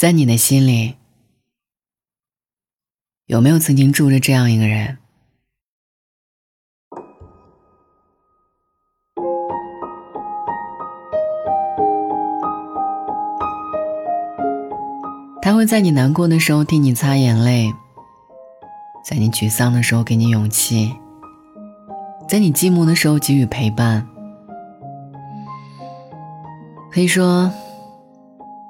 在你的心里，有没有曾经住着这样一个人？他会在你难过的时候替你擦眼泪，在你沮丧的时候给你勇气，在你寂寞的时候给予陪伴。可以说，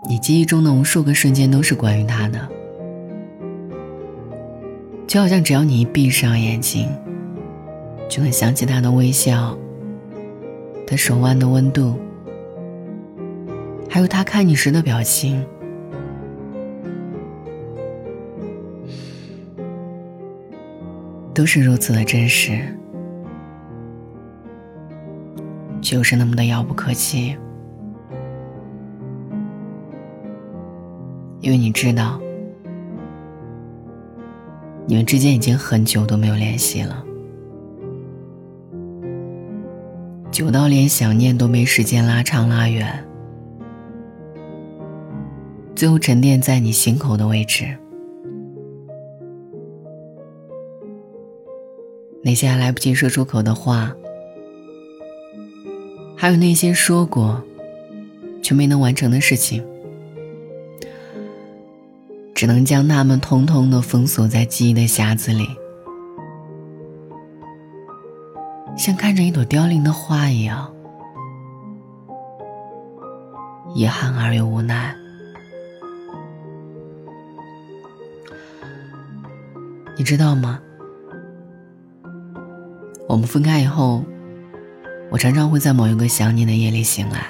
你记忆中的无数个瞬间都是关于他的，就好像只要你一闭上眼睛，就能想起他的微笑，他手腕的温度，还有他看你时的表情。都是如此的真实，就是那么的遥不可及。因为你知道，你们之间已经很久都没有联系了，久到连想念都没时间拉长拉远，最后沉淀在你心口的位置。那些还来不及说出口的话，还有那些说过却没能完成的事情，只能将它们通通的封锁在记忆的匣子里，像看着一朵凋零的花一样，遗憾而又无奈。你知道吗？我们分开以后，我常常会在某一个想你的夜里醒来，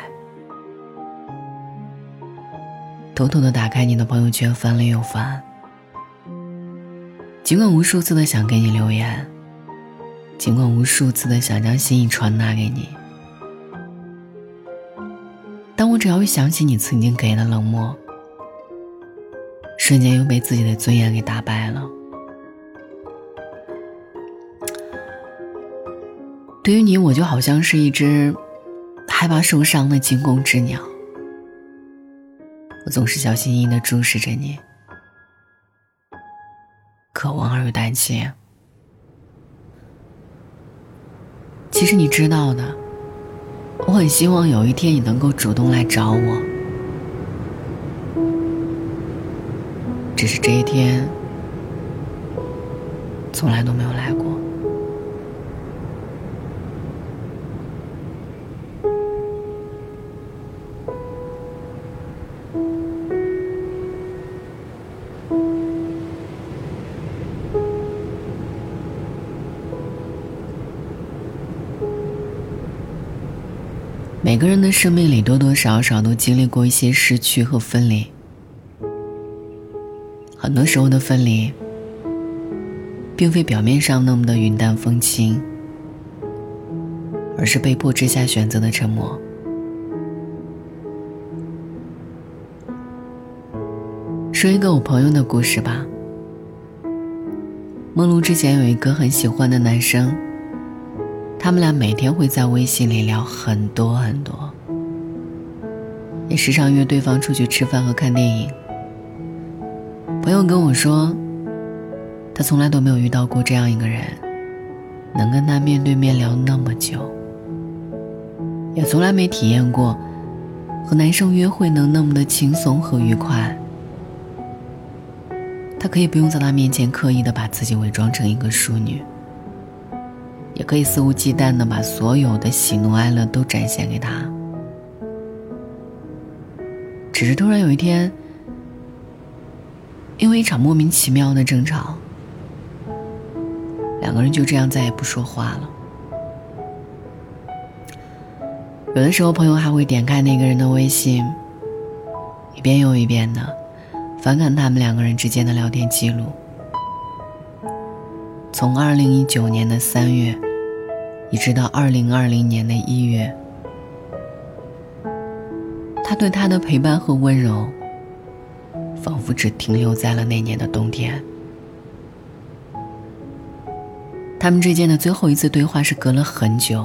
偷偷的打开你的朋友圈翻了又翻。尽管无数次的想给你留言，尽管无数次的想将心意传达给你，但我只要一想起你曾经给的冷漠，瞬间又被自己的尊严给打败了。对于你，我就好像是一只害怕受伤的惊弓之鸟。我总是小心翼翼的注视着你，渴望而又担心。其实你知道的，我很希望有一天你能够主动来找我，只是这一天从来都没有来过。每个人的生命里多多少少都经历过一些失去和分离，很多时候的分离，并非表面上那么的云淡风轻，而是被迫之下选择的沉默。说一个我朋友的故事吧。梦露之前有一个很喜欢的男生。他们俩每天会在微信里聊很多很多，也时常约对方出去吃饭和看电影。朋友跟我说，他从来都没有遇到过这样一个人，能跟他面对面聊那么久，也从来没体验过和男生约会能那么的轻松和愉快。他可以不用在他面前刻意的把自己伪装成一个淑女。也可以肆无忌惮的把所有的喜怒哀乐都展现给他，只是突然有一天，因为一场莫名其妙的争吵，两个人就这样再也不说话了。有的时候，朋友还会点开那个人的微信，一遍又一遍的翻看他们两个人之间的聊天记录，从二零一九年的三月。一直到二零二零年的一月，他对她的陪伴和温柔，仿佛只停留在了那年的冬天。他们之间的最后一次对话是隔了很久，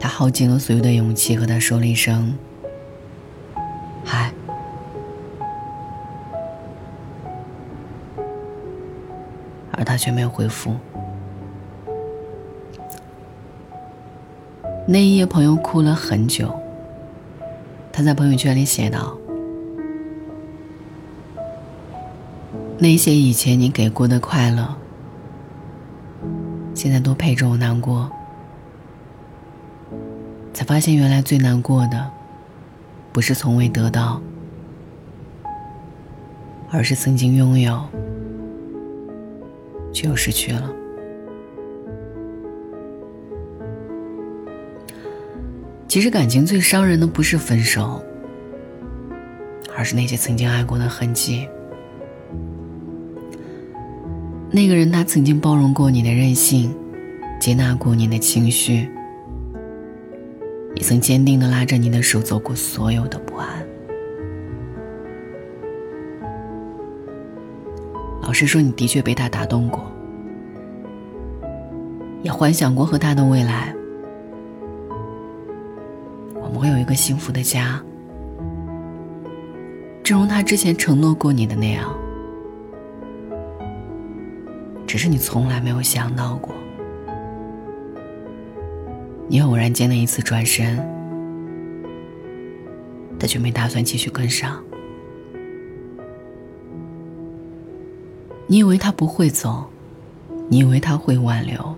他耗尽了所有的勇气和他说了一声他却没有回复。那一夜，朋友哭了很久。他在朋友圈里写道：“那些以前你给过的快乐，现在都陪着我难过。才发现，原来最难过的，不是从未得到，而是曾经拥有，却又失去了。”其实感情最伤人的不是分手，而是那些曾经爱过的痕迹。那个人他曾经包容过你的任性，接纳过你的情绪，也曾坚定的拉着你的手走过所有的不安。是说，你的确被他打动过，也幻想过和他的未来。我们会有一个幸福的家，正如他之前承诺过你的那样。只是你从来没有想到过，你偶然间的一次转身，他却没打算继续跟上。你以为他不会走，你以为他会挽留，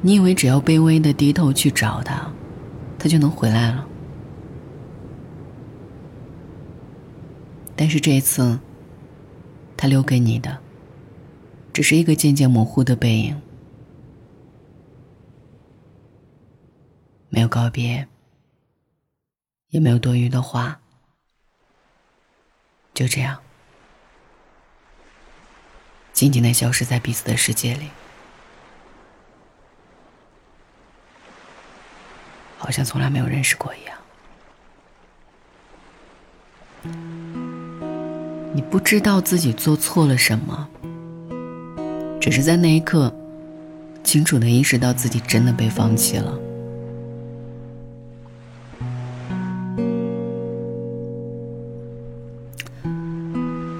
你以为只要卑微的低头去找他。他就能回来了，但是这一次，他留给你的，只是一个渐渐模糊的背影，没有告别，也没有多余的话，就这样，静静的消失在彼此的世界里。好像从来没有认识过一样。你不知道自己做错了什么，只是在那一刻，清楚的意识到自己真的被放弃了。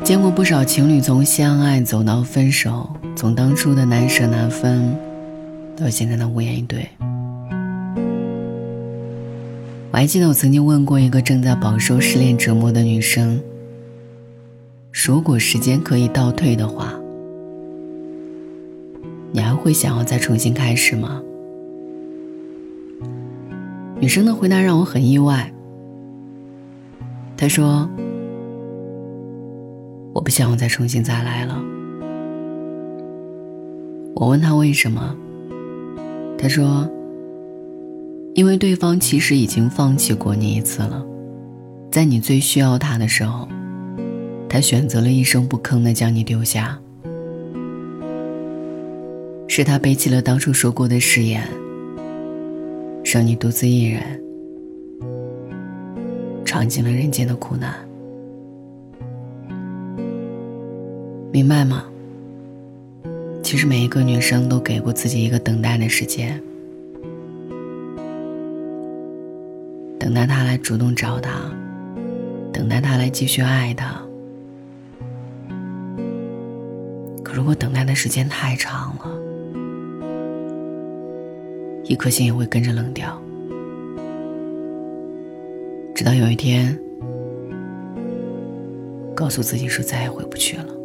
见过不少情侣从相爱走到分手，从当初的难舍难分，到现在的无言以对。我还记得我曾经问过一个正在饱受失恋折磨的女生：“如果时间可以倒退的话，你还会想要再重新开始吗？”女生的回答让我很意外。她说：“我不想再重新再来了。”我问他为什么，他说。因为对方其实已经放弃过你一次了，在你最需要他的时候，他选择了一声不吭的将你丢下。是他背弃了当初说过的誓言，让你独自一人尝尽了人间的苦难。明白吗？其实每一个女生都给过自己一个等待的时间。等待他来主动找他，等待他来继续爱他。可如果等待的时间太长了，一颗心也会跟着冷掉。直到有一天，告诉自己说再也回不去了。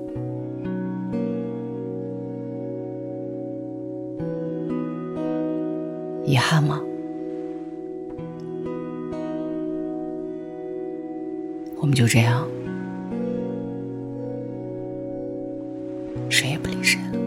遗憾吗？我们就这样，谁也不理谁了。